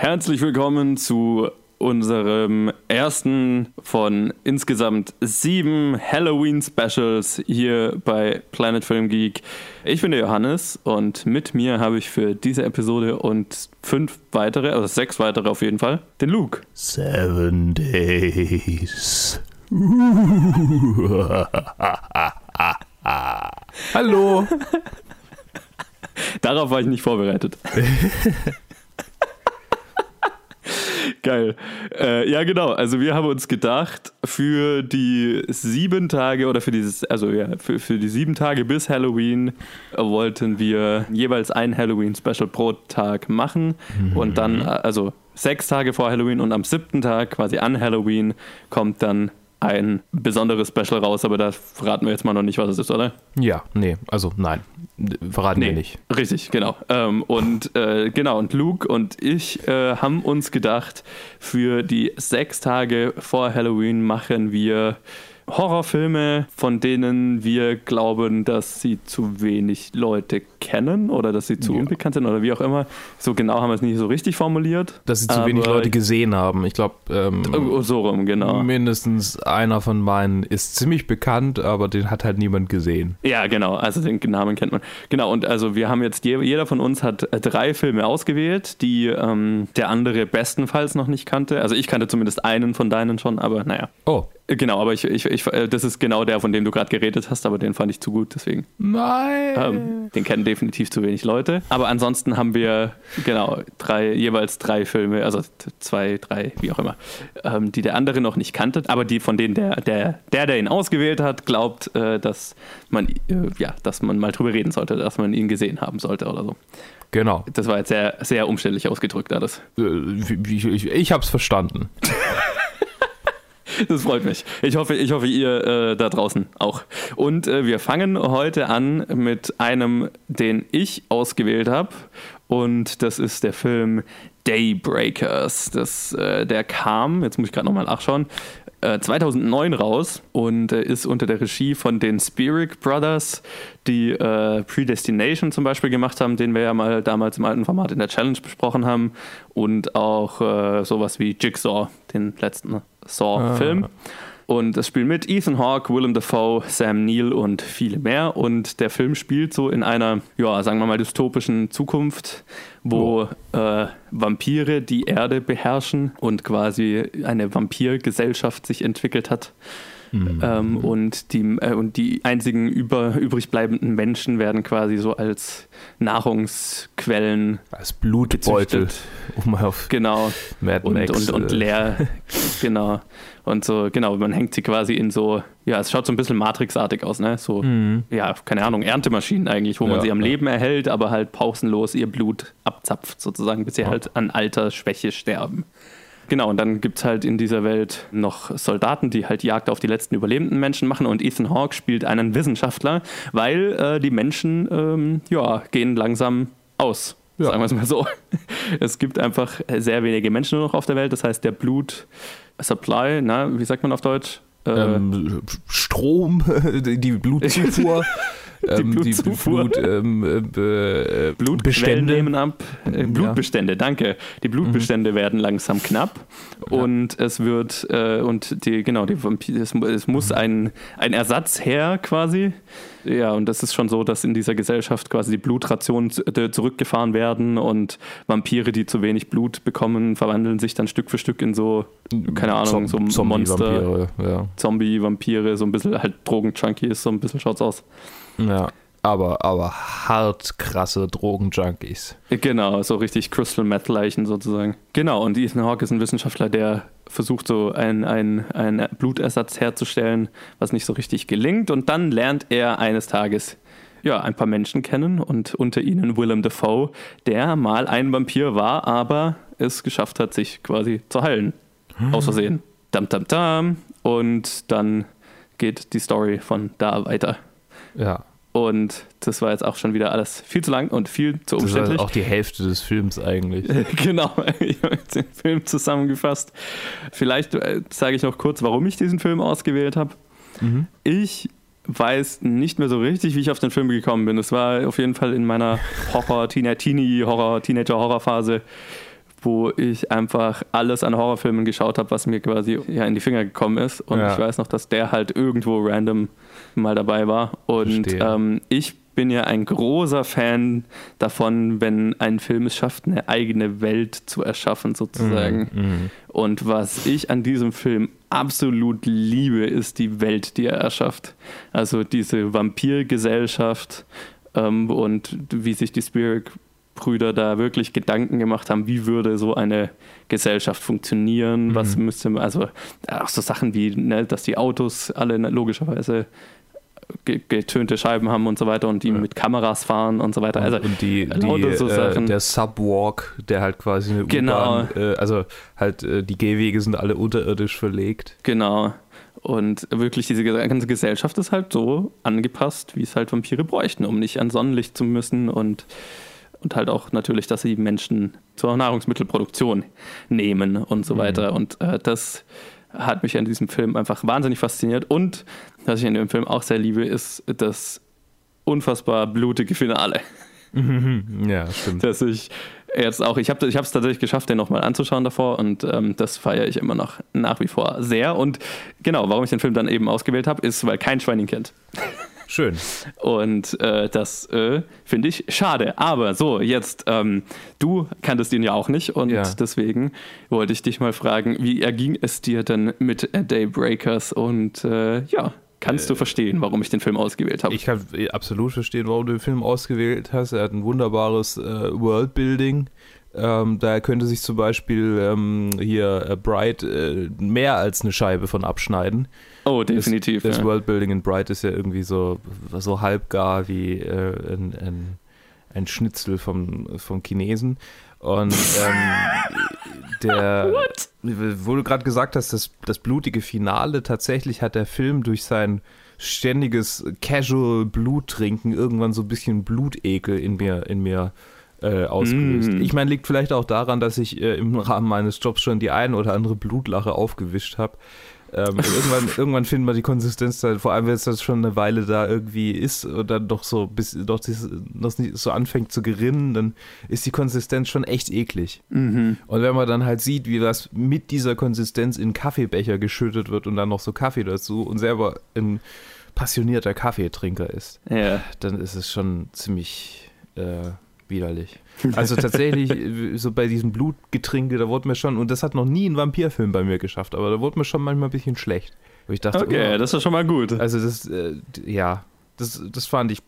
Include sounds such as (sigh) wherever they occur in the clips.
herzlich willkommen zu unserem ersten von insgesamt sieben Halloween-Specials hier bei Planet Film Geek. Ich bin der Johannes und mit mir habe ich für diese Episode und fünf weitere, also sechs weitere auf jeden Fall, den Luke. Seven Days. Hallo. Darauf war ich nicht vorbereitet. (laughs) Geil. Äh, ja, genau. Also wir haben uns gedacht, für die sieben Tage oder für dieses, also ja, für, für die sieben Tage bis Halloween wollten wir jeweils ein Halloween-Special pro Tag machen. Mhm. Und dann, also sechs Tage vor Halloween und am siebten Tag, quasi an Halloween, kommt dann ein besonderes Special raus, aber da verraten wir jetzt mal noch nicht, was es ist, oder? Ja, nee, also nein, verraten nee, wir nicht. Richtig, genau. Ähm, und äh, genau, und Luke und ich äh, haben uns gedacht, für die sechs Tage vor Halloween machen wir Horrorfilme, von denen wir glauben, dass sie zu wenig Leute kennen oder dass sie zu ja. unbekannt sind oder wie auch immer. So genau haben wir es nicht so richtig formuliert. Dass sie zu wenig Leute gesehen haben. Ich glaube, ähm, oh, so rum, genau. Mindestens einer von meinen ist ziemlich bekannt, aber den hat halt niemand gesehen. Ja, genau. Also den Namen kennt man. Genau. Und also wir haben jetzt jeder von uns hat drei Filme ausgewählt, die ähm, der andere bestenfalls noch nicht kannte. Also ich kannte zumindest einen von deinen schon, aber naja. Oh. Genau, aber ich, ich, ich, äh, das ist genau der, von dem du gerade geredet hast, aber den fand ich zu gut, deswegen. Nein. Ähm, den kennen definitiv zu wenig Leute. Aber ansonsten haben wir, genau, drei, jeweils drei Filme, also zwei, drei, wie auch immer, ähm, die der andere noch nicht kannte, aber die von denen der, der, der, der ihn ausgewählt hat, glaubt, äh, dass man, äh, ja, dass man mal drüber reden sollte, dass man ihn gesehen haben sollte oder so. Genau. Das war jetzt sehr, sehr umständlich ausgedrückt, alles. Äh, ich, ich, ich habe es verstanden. (laughs) Das freut mich. Ich hoffe, ich hoffe ihr äh, da draußen auch. Und äh, wir fangen heute an mit einem, den ich ausgewählt habe. Und das ist der Film Daybreakers. Das, äh, der kam, jetzt muss ich gerade nochmal nachschauen, 2009 äh, raus und äh, ist unter der Regie von den Spirit Brothers, die äh, Predestination zum Beispiel gemacht haben, den wir ja mal damals im alten Format in der Challenge besprochen haben und auch äh, sowas wie Jigsaw, den letzten Saw-Film. Ah. Und es spielen mit Ethan Hawke, Willem Dafoe, Sam Neill und viele mehr. Und der Film spielt so in einer, ja, sagen wir mal, dystopischen Zukunft, wo oh. äh, Vampire die Erde beherrschen und quasi eine Vampirgesellschaft sich entwickelt hat. Mhm. Ähm, und, die, äh, und die einzigen über, übrig bleibenden Menschen werden quasi so als Nahrungsquellen. Als Blutbeutel, um auf genau. Mad und, Max, und, und, äh, leer. (laughs) genau. Und so, genau, man hängt sie quasi in so, ja, es schaut so ein bisschen Matrixartig aus, ne? So, mhm. ja, keine Ahnung, Erntemaschinen eigentlich, wo ja, man sie am ja. Leben erhält, aber halt pausenlos ihr Blut abzapft, sozusagen, bis sie ja. halt an Altersschwäche sterben. Genau, und dann gibt es halt in dieser Welt noch Soldaten, die halt Jagd auf die letzten überlebenden Menschen machen und Ethan Hawke spielt einen Wissenschaftler, weil äh, die Menschen, ähm, ja, gehen langsam aus. Ja. Sagen wir es mal so. (laughs) Es gibt einfach sehr wenige Menschen nur noch auf der Welt, das heißt, der Blut-Supply, na, wie sagt man auf Deutsch? Äh, ähm, Strom, (laughs) die Blutzufuhr. (laughs) die ähm. Die Blut, ähm, äh, Blutbestände nehmen ab. Äh, Blutbestände, ja. danke. Die Blutbestände mhm. werden langsam knapp ja. und es wird äh, und die genau die Vampir, es, es, muss ein, ein Ersatz her quasi. Ja, und das ist schon so, dass in dieser Gesellschaft quasi die Blutrationen äh, zurückgefahren werden und Vampire, die zu wenig Blut bekommen, verwandeln sich dann Stück für Stück in so, keine Ahnung, so Zombie Monster, ja. Zombie-Vampire, so ein bisschen halt Drogen-Junkies, so ein bisschen schaut's aus. Ja. Aber, aber hart krasse Drogenjunkies. Genau, so richtig Crystal Meth Leichen sozusagen. Genau, und Ethan Hawke ist ein Wissenschaftler, der versucht so einen ein Blutersatz herzustellen, was nicht so richtig gelingt. Und dann lernt er eines Tages ja, ein paar Menschen kennen und unter ihnen Willem Dafoe, der mal ein Vampir war, aber es geschafft hat, sich quasi zu heilen. Hm. Aus Versehen. Dam, dam, dam. Und dann geht die Story von da weiter. Ja. Und das war jetzt auch schon wieder alles viel zu lang und viel zu umständlich. Das war auch die Hälfte des Films eigentlich. (laughs) genau, ich habe jetzt den Film zusammengefasst. Vielleicht äh, sage ich noch kurz, warum ich diesen Film ausgewählt habe. Mhm. Ich weiß nicht mehr so richtig, wie ich auf den Film gekommen bin. Es war auf jeden Fall in meiner (laughs) Horror, Teenie, Horror, Teenager-Horrorphase, wo ich einfach alles an Horrorfilmen geschaut habe, was mir quasi ja, in die Finger gekommen ist. Und Ja. ich weiß noch, dass der halt irgendwo random mal dabei war. Und ähm, ich bin ja ein großer Fan davon, wenn ein Film es schafft, eine eigene Welt zu erschaffen, sozusagen. Mhm. Und was ich an diesem Film absolut liebe, ist die Welt, die er erschafft. Also diese Vampirgesellschaft ähm, und wie sich die Spirit-Brüder da wirklich Gedanken gemacht haben, wie würde so eine Gesellschaft funktionieren, was müsste man, also auch so Sachen wie, ne, dass die Autos alle ne, logischerweise ge- getönte Scheiben haben und so weiter und die Ja. mit Kameras fahren und so weiter. Also und die, die so äh, der Subwalk, der halt quasi eine Genau. U-Bahn, äh, also halt äh, die Gehwege sind alle unterirdisch verlegt. Genau. Und wirklich diese ganze Gesellschaft ist halt so angepasst, wie es halt Vampire bräuchten, um nicht an Sonnenlicht zu müssen und, und halt auch natürlich, dass sie Menschen zur Nahrungsmittelproduktion nehmen und so Mhm. weiter. Und äh, das hat mich an diesem Film einfach wahnsinnig fasziniert. Und was ich in dem Film auch sehr liebe, ist das unfassbar blutige Finale. Ja, stimmt. Dass ich jetzt auch, ich habe ich es tatsächlich geschafft, den nochmal anzuschauen davor und ähm, das feiere ich immer noch nach wie vor sehr. Und genau, warum ich den Film dann eben ausgewählt habe, ist, weil kein Schwein ihn kennt. (laughs) Schön. Und äh, das äh, finde ich schade. Aber so, jetzt, ähm, du kanntest ihn ja auch nicht und Ja. deswegen wollte ich dich mal fragen, wie erging es dir denn mit Daybreakers? Und äh, ja, kannst du verstehen, warum ich den Film ausgewählt habe? Ich kann äh, absolut verstehen, warum du den Film ausgewählt hast. Er hat ein wunderbares äh, Worldbuilding. Ähm, da könnte sich zum Beispiel ähm, hier äh, Bright äh, mehr als eine Scheibe von abschneiden. Oh, definitiv. Das, das ja. Worldbuilding in Bright ist ja irgendwie so, so halbgar wie äh, ein, ein, ein Schnitzel vom, vom Chinesen. Und ähm, (laughs) der, wo du gerade gesagt hast, das, das blutige Finale, tatsächlich hat der Film durch sein ständiges Casual Bluttrinken irgendwann so ein bisschen Blutekel in mir, in mir äh, ausgelöst. Mm. Ich meine, liegt vielleicht auch daran, dass ich äh, im Rahmen meines Jobs schon die ein oder andere Blutlache aufgewischt habe. Ähm, irgendwann, (laughs) irgendwann findet man die Konsistenz, halt, vor allem wenn es das schon eine Weile da irgendwie ist und dann doch so bis doch das, das nicht so anfängt zu gerinnen, dann ist die Konsistenz schon echt eklig. Mhm. Und wenn man dann halt sieht, wie das mit dieser Konsistenz in Kaffeebecher geschüttet wird und dann noch so Kaffee dazu und selber ein passionierter Kaffeetrinker ist, Ja. dann ist es schon ziemlich äh, widerlich. (laughs) Also tatsächlich, so bei diesem Blutgetränke, da wurde mir schon, und das hat noch nie ein Vampirfilm bei mir geschafft, aber da wurde mir schon manchmal ein bisschen schlecht. Wo ich dachte, Okay, oh, das ist schon mal gut. also das, äh, ja, das, das fand ich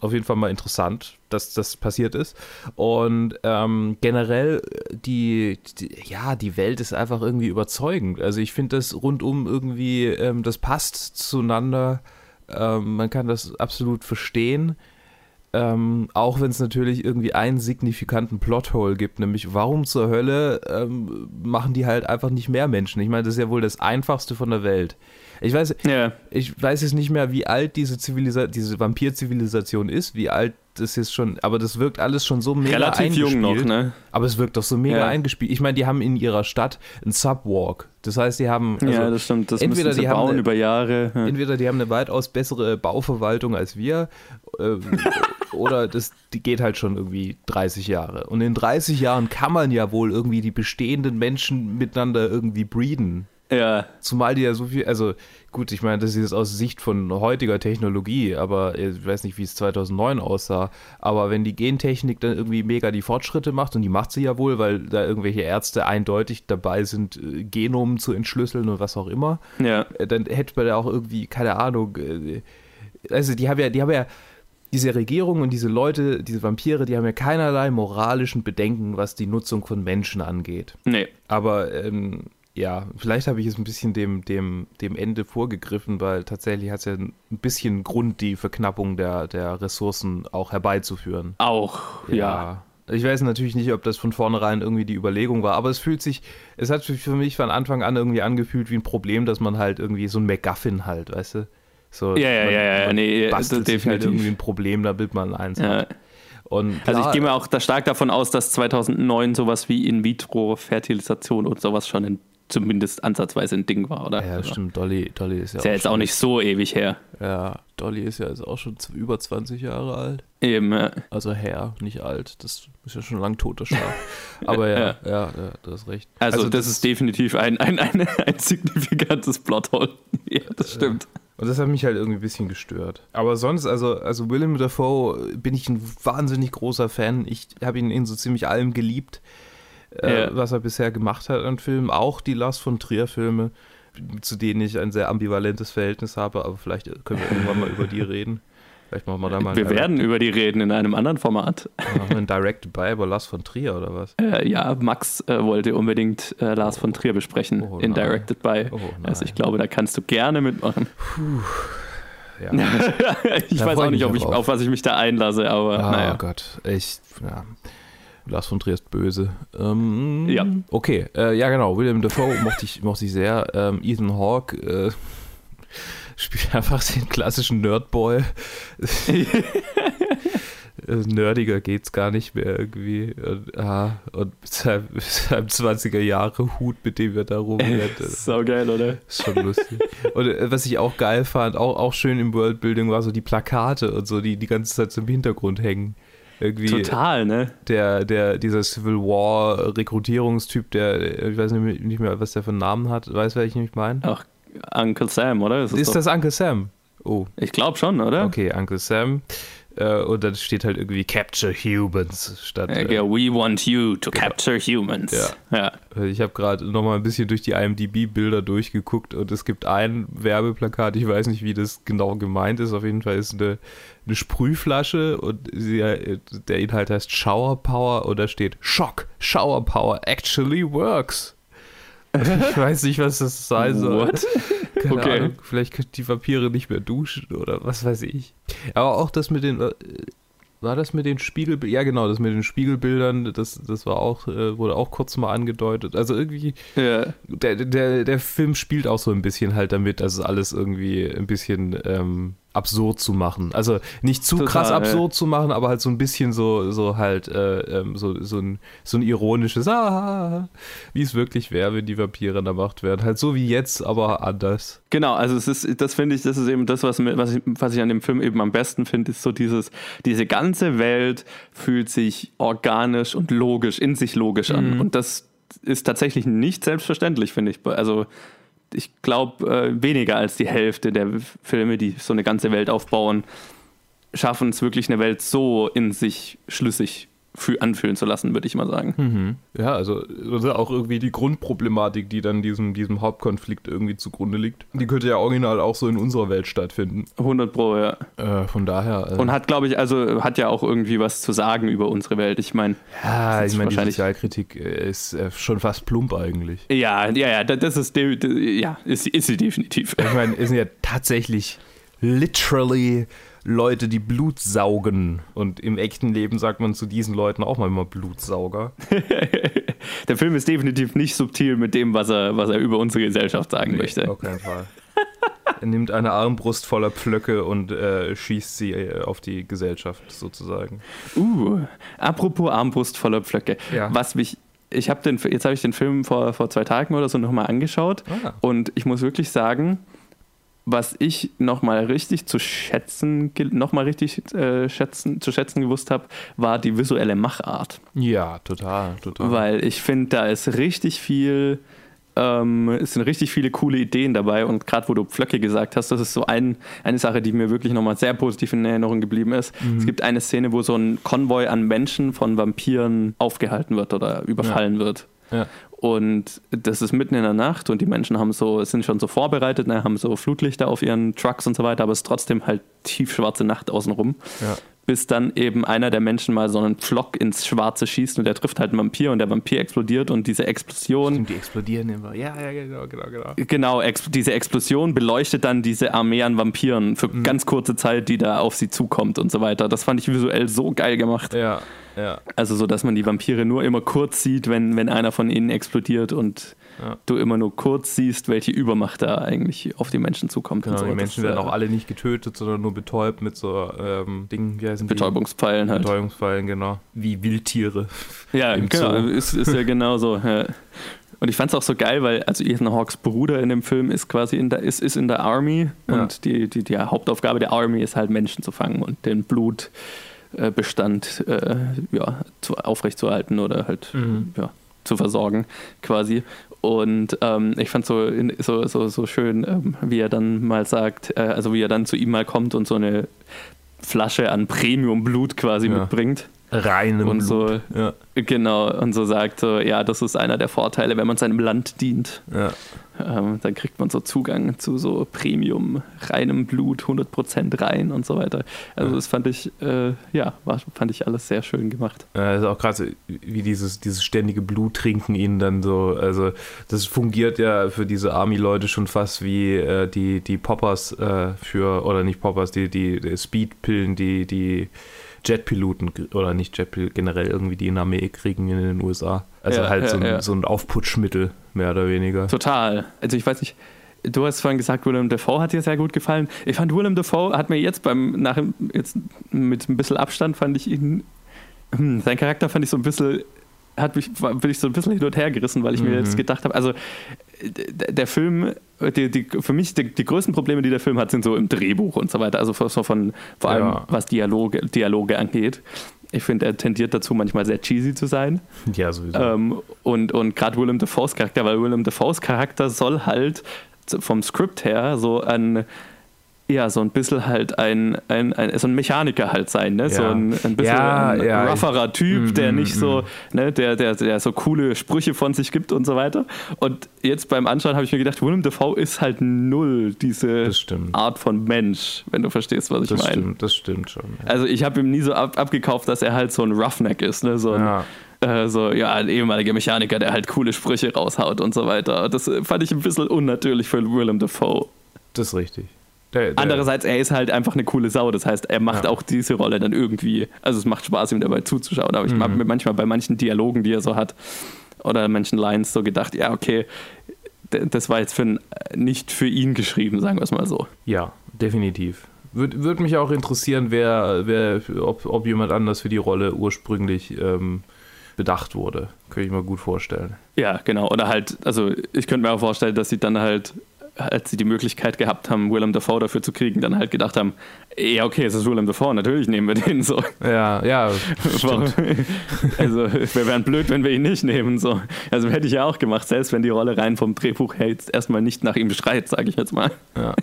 auf jeden Fall mal interessant, dass das passiert ist. Und ähm, generell die, die, ja, die Welt ist einfach irgendwie überzeugend. Also ich finde das rundum irgendwie, ähm, das passt zueinander. Ähm, man kann das absolut verstehen. Ähm, auch wenn es natürlich irgendwie einen signifikanten Plothole gibt, nämlich warum zur Hölle ähm, machen die halt einfach nicht mehr Menschen? Ich meine, das ist ja wohl das Einfachste von der Welt. Ich weiß, Ja. ich weiß jetzt nicht mehr, wie alt diese Zivilisa diese Vampir-Zivilisation ist, wie alt das jetzt schon, aber das wirkt alles schon so mega Relativ jung noch, eingespielt. ne? Aber es wirkt doch so mega Ja. eingespielt. Ich meine, die haben in ihrer Stadt einen Subwalk. Das heißt, die haben also, ja, das stimmt. Das entweder die haben bauen eine- über Jahre. Ja. entweder die haben eine weitaus bessere Bauverwaltung als wir, ähm, (laughs) oder das die geht halt schon irgendwie 30 Jahre. Und in 30 Jahren kann man ja wohl irgendwie die bestehenden Menschen miteinander irgendwie breeden. ja. Zumal die ja so viel, also gut, ich meine, das ist jetzt aus Sicht von heutiger Technologie, aber ich weiß nicht, wie es 2009 aussah, aber wenn die Gentechnik dann irgendwie mega die Fortschritte macht, und die macht sie ja wohl, weil da irgendwelche Ärzte eindeutig dabei sind, äh, Genomen zu entschlüsseln und was auch immer, Ja. äh, dann hätte man da auch irgendwie, keine Ahnung, äh, also die haben ja, die haben ja, diese Regierung und diese Leute, diese Vampire, die haben ja keinerlei moralischen Bedenken, was die Nutzung von Menschen angeht. Nee. Aber ähm, ja, vielleicht habe ich es ein bisschen dem, dem, dem Ende vorgegriffen, weil tatsächlich hat es ja ein bisschen Grund, die Verknappung der, der Ressourcen auch herbeizuführen. Auch, ja. Ich weiß natürlich nicht, ob das von vornherein irgendwie die Überlegung war, aber es fühlt sich, es hat für mich von Anfang an irgendwie angefühlt wie ein Problem, dass man halt irgendwie so ein MacGuffin halt, weißt du? So, Ja, ja, man, ja, ja, man nee, bastelt sich halt definitiv. irgendwie ein Problem, damit man eins Ja. hat. Und Also ich klar, gehe mir auch da stark davon aus, dass 2009 sowas wie In-vitro-Fertilisation und sowas schon in zumindest ansatzweise ein Ding war, oder? Ja, Also, stimmt. Dolly, Dolly ist ja, Ist ja jetzt auch nicht so ewig her. Ja, Dolly ist ja jetzt auch schon über 20 Jahre alt. Eben, ja. Also her, nicht alt. Das ist ja schon lang totes Schaf. Aber ja, (laughs) Ja. ja, ja, du hast recht. Also, das, ist definitiv ein, ein, ein, ein signifikantes Plothole. (laughs) ja, das stimmt. Und das hat mich halt irgendwie ein bisschen gestört. Aber sonst, also, also Willem Dafoe bin ich ein wahnsinnig großer Fan. Ich habe ihn in so ziemlich allem geliebt, äh, Ja. was er bisher gemacht hat an Filmen. Auch die Lars von Trier-Filme, zu denen ich ein sehr ambivalentes Verhältnis habe. Aber vielleicht können wir irgendwann mal über die reden. Vielleicht machen wir da mal Wir werden über die reden in einem anderen Format. Direct, ein Directed by über Lars von Trier oder was? Äh, ja, Max äh, wollte unbedingt äh, Lars von Trier besprechen Oh, in. Directed by. Oh, also ich glaube, da kannst du gerne mitmachen. Ja. (laughs) ich Da weiß auch ich nicht, ich, drauf. auf was ich mich da einlasse, aber Ah, naja. Gott, ich, ja. Lars von Trier ist böse. Ähm, Ja. Okay, äh, ja genau, William Dafoe mochte ich, mochte ich sehr. Ähm, Ethan Hawke äh, spielt (laughs) einfach den klassischen Nerdboy. (laughs) Nerdiger geht's gar nicht mehr irgendwie. Und, ah, und mit seinem, mit seinem 20er Jahre Hut, mit dem er da rumrennt. (laughs) So geil, oder? ist schon lustig. Und äh, was ich auch geil fand, auch, auch schön im Worldbuilding, war so die Plakate und so, die die ganze Zeit so im Hintergrund hängen. Irgendwie Total, ne? der, der, dieser Civil War Rekrutierungstyp, der, ich weiß nicht mehr, was der für einen Namen hat, weißt du, wer ich nicht meine? Ach, Uncle Sam, oder? Das Ist doch- das Uncle Sam? Oh, Ich glaube schon, oder? okay, Uncle Sam. Äh, und dann steht halt irgendwie Capture Humans statt. Äh, Äh, ja, We want you to capture humans. Ja. ja. ich habe gerade nochmal ein bisschen durch die IMDb-Bilder durchgeguckt und es gibt ein Werbeplakat, ich weiß nicht, wie das genau gemeint ist. Auf jeden Fall ist eine, eine Sprühflasche und sie, äh, der Inhalt heißt Shower Power und da steht Shock, Shower Power actually works. Ich weiß nicht, was das sein soll. What? (laughs) Keine Okay. Ahnung. Vielleicht können die Vampire nicht mehr duschen oder was weiß ich. Aber auch das mit den. äh, War das mit den Spiegelbildern? Ja, genau, das mit den Spiegelbildern, das, das war auch, äh, wurde auch kurz mal angedeutet. Also irgendwie, Ja. der, der, der Film spielt auch so ein bisschen halt damit, also alles irgendwie ein bisschen ähm, absurd zu machen. Also nicht zu Total, krass absurd zu machen, aber halt so ein bisschen so, so halt, äh, ähm, so, so, ein, so ein ironisches, ah, wie es wirklich wäre, wenn die Vampire in der Macht wären. Halt so wie jetzt, aber anders. Genau, also es ist, das finde ich, das ist eben das, was, was, ich, was ich an dem Film eben am besten finde, ist so dieses, diese ganze Welt fühlt sich organisch und logisch, in sich logisch an. Mhm. Und das ist tatsächlich nicht selbstverständlich, finde ich. Also ich glaube, äh, weniger als die Hälfte der Filme, die so eine ganze Welt aufbauen, schaffen es wirklich eine Welt so in sich schlüssig anfühlen zu lassen, würde ich mal sagen. Ja, also das ist auch irgendwie die Grundproblematik, die dann diesem, diesem Hauptkonflikt irgendwie zugrunde liegt. Die könnte ja original auch so in unserer Welt stattfinden. 100 Pro, ja. Äh, von daher. Äh, Und hat, glaube ich, also hat ja auch irgendwie was zu sagen über unsere Welt. Ich meine, ja, ist ich meine, die Sozialkritik äh, ist äh, schon fast plump eigentlich. ja, ja, ja, das ist, ja, ist, sie- ist sie definitiv. Ich meine, sind ja tatsächlich literally Leute, die Blut saugen. Und im echten Leben sagt man zu diesen Leuten auch manchmal Blutsauger. (laughs) Der Film ist definitiv nicht subtil mit dem, was er, was er über unsere Gesellschaft sagen möchte. auf keinen Fall. er nimmt eine Armbrust voller Pflöcke und äh, schießt sie äh, auf die Gesellschaft sozusagen. Uh, apropos Armbrust voller Pflöcke. Ja. Was mich, ich habe den, jetzt habe ich den Film vor, vor zwei Tagen oder so nochmal angeschaut Ah. und ich muss wirklich sagen, was ich nochmal richtig zu schätzen, nochmal richtig äh, schätzen, zu schätzen gewusst habe, war die visuelle Machart. Ja, total, total. Weil ich finde, da ist richtig viel, ähm, es sind richtig viele coole Ideen dabei und gerade wo du Pflöcke gesagt hast, das ist so ein, eine Sache, die mir wirklich nochmal sehr positiv in Erinnerung geblieben ist. Es gibt eine Szene, wo so ein Konvoi an Menschen von Vampiren aufgehalten wird oder überfallen wird. Ja. Und das ist mitten in der Nacht und die Menschen haben so, sind schon so vorbereitet, ne, haben so Flutlichter auf ihren Trucks und so weiter, aber es ist trotzdem halt tiefschwarze Nacht außenrum. Ja. Bis dann eben einer der Menschen mal so einen Pflock ins Schwarze schießt und der trifft halt einen Vampir und der Vampir explodiert und diese Explosion, Stimmt, die explodieren immer. Ja, ja, genau, genau, genau. genau, ex diese Explosion beleuchtet dann diese Armee an Vampiren für ganz kurze Zeit, die da auf sie zukommt und so weiter. Das fand ich visuell so geil gemacht. Ja, ja. Also so, dass man die Vampire nur immer kurz sieht, wenn, wenn einer von ihnen explodiert und Ja. du immer nur kurz siehst, welche Übermacht da eigentlich auf die Menschen zukommt. Genau, so. die Das, Menschen werden äh, auch alle nicht getötet, sondern nur betäubt mit so ähm, Dingen, wie heißen die? Betäubungspfeilen halt. Betäubungspfeilen, genau. Wie Wildtiere. Ja, (laughs) genau, ist, ist ja genau so. Ja. Und ich fand es auch so geil, weil also Ethan Hawks Bruder in dem Film ist quasi in der, ist, ist in der Army Ja. und die, die, die Hauptaufgabe der Army ist halt Menschen zu fangen und den Blutbestand äh, ja, zu, aufrechtzuerhalten oder halt Mhm. ja, zu versorgen quasi. Und ähm, ich fand so, so, so, so schön, ähm, wie er dann mal sagt, äh, also wie er dann zu ihm mal kommt und so eine Flasche an Premium-Blut quasi Ja. mitbringt. Reinem Und so, Blut. Ja, genau, und so sagt so, ja, das ist einer der Vorteile, wenn man seinem Land dient. ja. Ähm, dann kriegt man so Zugang zu so Premium, reinem Blut, 100% rein und so weiter. Also Ja. das fand ich, äh, ja, war, fand ich alles sehr schön gemacht. Ja, ist auch krass, wie dieses, dieses ständige Bluttrinken ihnen dann so, also das fungiert ja für diese Army-Leute schon fast wie äh, die, die Poppers äh, für, oder nicht Poppers, die, die, die Speedpillen, die die Jetpiloten oder nicht Jetpiloten, generell irgendwie die in der Armee kriegen in den USA. Also Ja, halt ja, so, ein, ja. so ein Aufputschmittel, mehr oder weniger. Total. Also ich weiß nicht, du hast vorhin gesagt, Willem Dafoe hat dir sehr gut gefallen. Ich fand Willem Dafoe hat mir jetzt beim, nach, jetzt mit ein bisschen Abstand fand ich ihn, hm, sein Charakter fand ich so ein bisschen, hat mich, bin ich so ein bisschen hin und her gerissen, weil ich mir Mhm. jetzt gedacht habe, also der Film, die, die, für mich die, die größten Probleme, die der Film hat, sind so im Drehbuch und so weiter. Also so von, vor allem Ja. was Dialoge, Dialoge angeht. Ich finde, er tendiert dazu, manchmal sehr cheesy zu sein. Ja, sowieso. Ähm, und und gerade Willem Dafoes Charakter, weil Willem Dafoes Charakter soll halt vom Skript her so ein ja, so ein bisschen halt ein, ein, ein so ein Mechaniker halt sein, ne? So Ja. ein, ein bisschen Ja, ein ja. rougherer Typ, Mhm, der nicht so, mhm. ne, der, der, der so coole Sprüche von sich gibt und so weiter. Und jetzt beim Anschauen habe ich mir gedacht, Willem Dafoe ist halt null diese das. Art von Mensch, wenn du verstehst, was ich Das meine. stimmt, das stimmt schon. Ja. Also ich habe ihm nie so ab, abgekauft, dass er halt so ein Roughneck ist, ne? So ein, Ja. äh, so, ja, ein ehemaliger Mechaniker, der halt coole Sprüche raushaut und so weiter. Das fand ich ein bisschen unnatürlich für Willem Dafoe. Das ist richtig. Der, der, Andererseits, er ist halt einfach eine coole Sau. Das heißt, er macht Ja. auch diese Rolle dann irgendwie. Also es macht Spaß, ihm dabei zuzuschauen. Aber ich Mhm. habe mir manchmal bei manchen Dialogen, die er so hat, oder manchen Lines so gedacht, ja, okay, das war jetzt für ein, nicht für ihn geschrieben, sagen wir es mal so. Ja, definitiv. Würde würd mich auch interessieren, wer, wer, ob, ob jemand anders für die Rolle ursprünglich ähm, bedacht wurde. Könnte ich mir gut vorstellen. Ja, genau. Oder halt, also ich könnte mir auch vorstellen, dass sie dann halt, als sie die Möglichkeit gehabt haben, Willem Dafoe dafür zu kriegen, dann halt gedacht haben, ja, okay, es ist Willem Dafoe, natürlich nehmen wir den so. Ja, ja, (laughs) Warum? Also wir wären blöd, wenn wir ihn nicht nehmen. So. Also hätte ich ja auch gemacht, selbst wenn die Rolle rein vom Drehbuch her jetzt erstmal nicht nach ihm schreit, sage ich jetzt mal. Ja,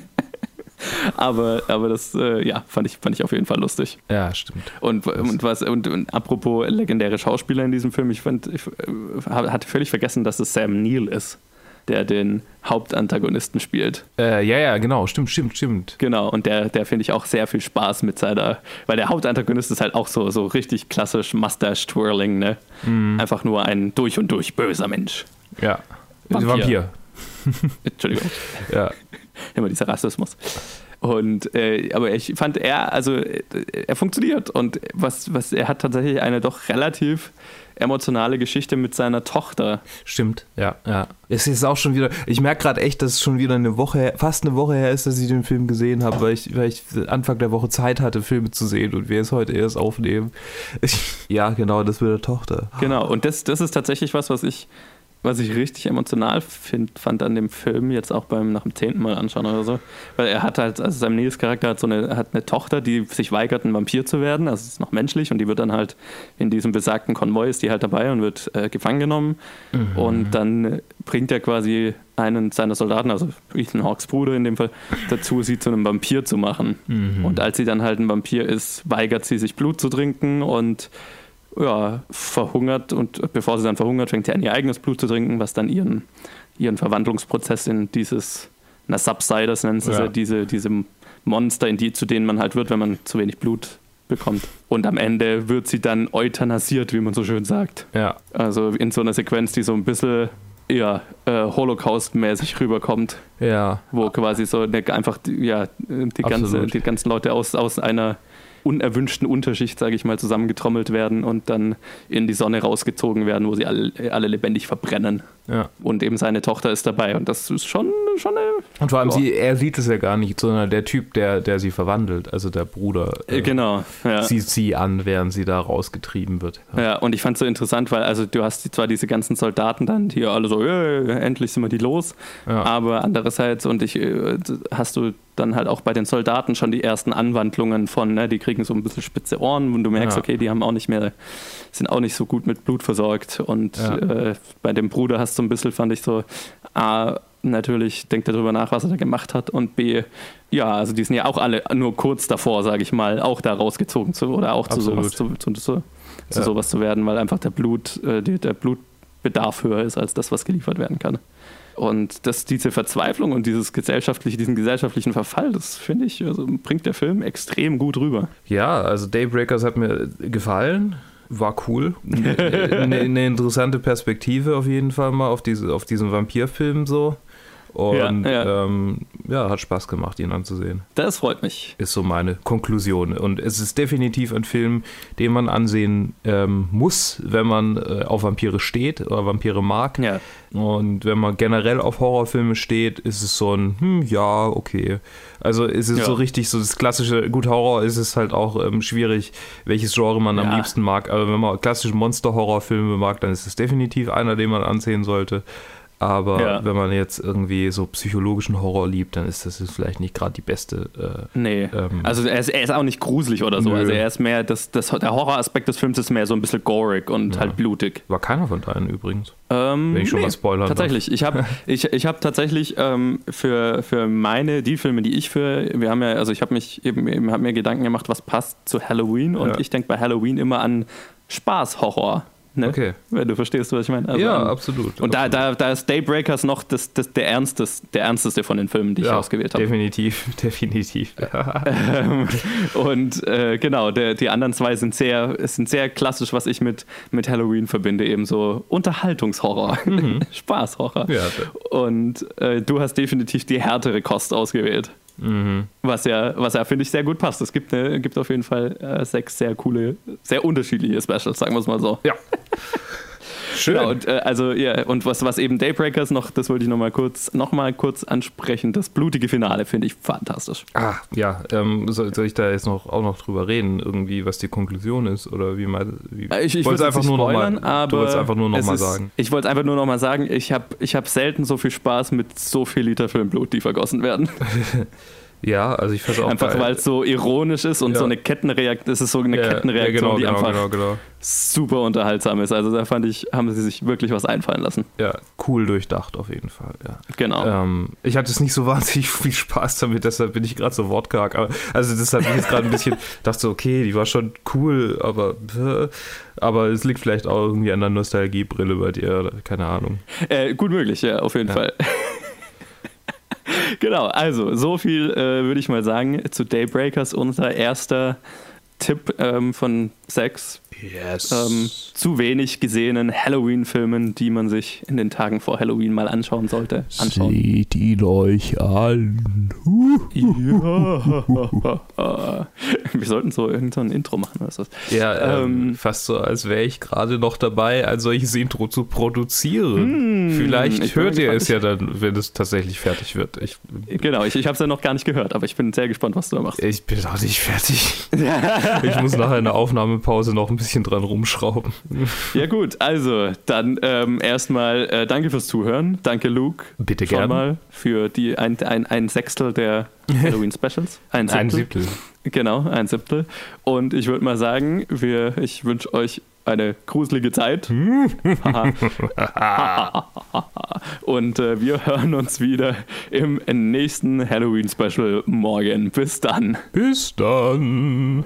(laughs) Aber, aber das äh, ja, fand, ich, fand ich auf jeden Fall lustig. ja stimmt. Und, und, was, und, und apropos legendäre Schauspieler in diesem Film, ich, fand, ich äh, hatte völlig vergessen, dass es Sam Neill ist, der den Hauptantagonisten spielt. Äh, ja, ja, genau, stimmt, stimmt, stimmt. Genau, und der, der finde ich auch sehr viel Spaß mit seiner, weil der Hauptantagonist ist halt auch so, so richtig klassisch Mustache-Twirling, ne? Mhm. Einfach nur ein durch und durch böser Mensch. Ja. Vampir. Vampir. (laughs) Entschuldigung, Ja. (laughs) immer dieser Rassismus. Und äh, aber ich fand er, also äh, er funktioniert und was, was er hat tatsächlich eine doch relativ emotionale Geschichte mit seiner Tochter. Stimmt, ja, ja. Es ist auch schon wieder, ich merke gerade echt, dass es schon wieder eine Woche, her- fast eine Woche her ist, dass ich den Film gesehen habe, weil ich, weil ich Anfang der Woche Zeit hatte, Filme zu sehen und wir es heute erst aufnehmen. Ich, (laughs) ja, genau, das mit der Tochter. Genau, und das, das ist tatsächlich was, was ich, was ich richtig emotional find, fand an dem Film, jetzt auch beim nach dem zehnten Mal anschauen oder so. Weil er hat halt, also sein Nils Charakter hat so eine, hat eine Tochter, die sich weigert, ein Vampir zu werden, also ist noch menschlich und die wird dann halt in diesem besagten Konvoi ist die halt dabei und wird äh, gefangen genommen. Und dann äh, bringt er quasi einen seiner Soldaten, also Ethan Hawks Bruder in dem Fall, dazu, sie zu einem Vampir zu machen. Mhm. Und als sie dann halt ein Vampir ist, weigert sie sich Blut zu trinken und ja, verhungert und bevor sie dann verhungert, fängt sie an, ihr eigenes Blut zu trinken, was dann ihren, ihren Verwandlungsprozess in dieses, na, Subsiders nennen sie Ja. ja. diese, diese Monster, in die, zu denen man halt wird, wenn man zu wenig Blut bekommt. Und am Ende wird sie dann euthanasiert, wie man so schön sagt. Ja, Also in so einer Sequenz, die so ein bisschen ja, äh, Holocaust-mäßig rüberkommt, Ja, wo quasi so eine, einfach die, ja, die, ganze, die ganzen Leute aus, aus einer unerwünschten Unterschicht, sage ich mal, zusammengetrommelt werden und dann in die Sonne rausgezogen werden, wo sie alle, alle lebendig verbrennen. Ja. Und eben seine Tochter ist dabei. Und das ist schon, schon eine. Und vor allem, Ja. sie, er sieht es ja gar nicht, sondern der Typ, der, der sie verwandelt, also der Bruder, Äh, genau. Ja. sieht sie an, während sie da rausgetrieben wird. Ja, und ich fand es so interessant, weil also du hast zwar diese ganzen Soldaten dann, die alle so, "Äh, endlich sind wir die los, Ja. aber andererseits und ich äh, hast du dann halt auch bei den Soldaten schon die ersten Anwandlungen von, ne, die kriegen so ein bisschen spitze Ohren und du merkst, Ja. okay, die haben auch nicht mehr, sind auch nicht so gut mit Blut versorgt und Ja. äh, bei dem Bruder hast du ein bisschen, fand ich so, A, natürlich denkt er darüber nach, was er da gemacht hat und B, ja, also die sind ja auch alle nur kurz davor, sage ich mal, auch da rausgezogen zu oder auch zu Absolut. sowas zu, zu, zu, zu Ja. sowas zu werden, weil einfach der Blut, äh, der Blutbedarf höher ist als das, was geliefert werden kann. Und das, diese Verzweiflung und dieses gesellschaftliche, diesen gesellschaftlichen Verfall, das finde ich, also bringt der Film extrem gut rüber. Ja, also Daybreakers hat mir gefallen. War cool. Eine eine interessante Perspektive auf jeden Fall mal auf, diese, auf diesen Vampirfilm so. Und Ja, ja. Ähm, ja, hat Spaß gemacht, ihn anzusehen. Das freut mich. Ist so meine Konklusion. Und es ist definitiv ein Film, den man ansehen ähm, muss, wenn man äh, auf Vampire steht oder Vampire mag. Ja, Und wenn man generell auf Horrorfilme steht, ist es so ein, hm, ja, okay. Also ist es Ja. so richtig, so das klassische, gut, Horror ist es halt auch ähm, schwierig, welches Genre man am liebsten mag. Aber wenn man klassische Monster-Horrorfilme mag, dann ist es definitiv einer, den man ansehen sollte. Aber Ja. wenn man jetzt irgendwie so psychologischen Horror liebt, dann ist das jetzt vielleicht nicht gerade die beste. Äh, nee. Ähm. also er ist, er ist auch nicht gruselig oder so. Nö. Also er ist mehr, das, das, der Horroraspekt des Films ist mehr so ein bisschen gorig und Ja. halt blutig. war keiner von deinen übrigens. Ähm, Wenn ich schon nee, was spoilern darf. Tatsächlich. Ich habe (laughs) ich, ich hab tatsächlich ähm, für, für meine, die Filme, die ich für, wir haben ja, also ich habe mich eben, eben hab mir Gedanken gemacht, was passt zu Halloween und Ja. ich denke bei Halloween immer an Spaß-Horror. Ne? Okay. Wenn du verstehst, was ich meine. Also ja, an- absolut. Und da, absolut. da, da ist Daybreakers noch das, das, der, ernstes, der ernsteste von den Filmen, die ich ja, ausgewählt habe. Definitiv, (laughs) definitiv. (laughs) Ähm, und äh, genau, der, die anderen zwei sind sehr, sind sehr klassisch, was ich mit, mit Halloween verbinde, eben so Unterhaltungshorror, (laughs) Spaßhorror. Mhm. Ja, Und äh, du hast definitiv die härtere Kost ausgewählt. Mhm. Was ja, was ja finde ich, sehr gut passt. Es gibt, eine, gibt auf jeden Fall äh, sechs sehr coole, sehr unterschiedliche Specials, sagen wir es mal so. Ja. Schön. Genau, und, äh, also, ja, und was, was eben Daybreakers noch, das wollte ich nochmal kurz, noch mal kurz ansprechen, das blutige Finale finde ich fantastisch. Ah, ja, ähm, soll, soll ich da jetzt noch auch noch drüber reden, irgendwie, was die Konklusion ist? Oder wie mal. Wie, Äh, Ich, ich wollte es noch mal, aber einfach nur noch mal ist- sagen. Ich wollte einfach nur noch mal sagen, ich habe ich hab selten so viel Spaß mit so viel Liter Filmblut, die vergossen werden. (laughs) Ja, also ich fand auch Einfach weil es so ironisch ist und Ja. so eine Kettenreaktion, es ist so eine ja, Kettenreaktion, ja, genau, die genau, einfach genau, genau. super unterhaltsam ist. Also da fand ich, haben sie sich wirklich was einfallen lassen. Ja, cool durchdacht auf jeden Fall, ja. Genau. Ähm, ich hatte jetzt nicht so (laughs) wahnsinnig viel Spaß damit, deshalb bin ich gerade so wortkarg. Aber, also deshalb bin ich jetzt gerade ein bisschen, (laughs) dachte okay, die war schon cool, aber aber es liegt vielleicht auch irgendwie an der Nostalgiebrille bei dir, keine Ahnung. Äh, gut möglich, ja, auf jeden. Fall. Genau, also so viel äh, würde ich mal sagen zu Daybreakers, unser erster Tipp ähm, von sechs Yes. ähm, zu wenig gesehenen Halloween-Filmen, die man sich in den Tagen vor Halloween mal anschauen sollte. Anschauen. Seht ihn euch an. Ja. (laughs) Wir sollten so irgendein so Intro machen. Was ist das? Ja, ähm, Ähm, fast so, als wäre ich gerade noch dabei, ein solches Intro zu produzieren. Hm, Vielleicht hört ihr es ja dann, wenn es tatsächlich fertig wird. Ich, Genau, ich, ich habe es ja noch gar nicht gehört, aber ich bin sehr gespannt, was du da machst. ich bin auch nicht fertig. (laughs) Ich muss nachher in der Aufnahmepause noch ein bisschen dran rumschrauben. Ja gut, also dann ähm, erstmal äh, danke fürs Zuhören. Danke Luke. Bitte gerne. mal für die ein, ein, ein Sechstel der Halloween Specials. (laughs) Ein Siebtel. Ein Siebtel. Genau, ein Siebtel. Und ich würde mal sagen, wir, ich wünsche euch eine gruselige Zeit. (laughs) (laughs) Und äh, wir hören uns wieder im nächsten Halloween-Special morgen. Bis dann. Bis dann.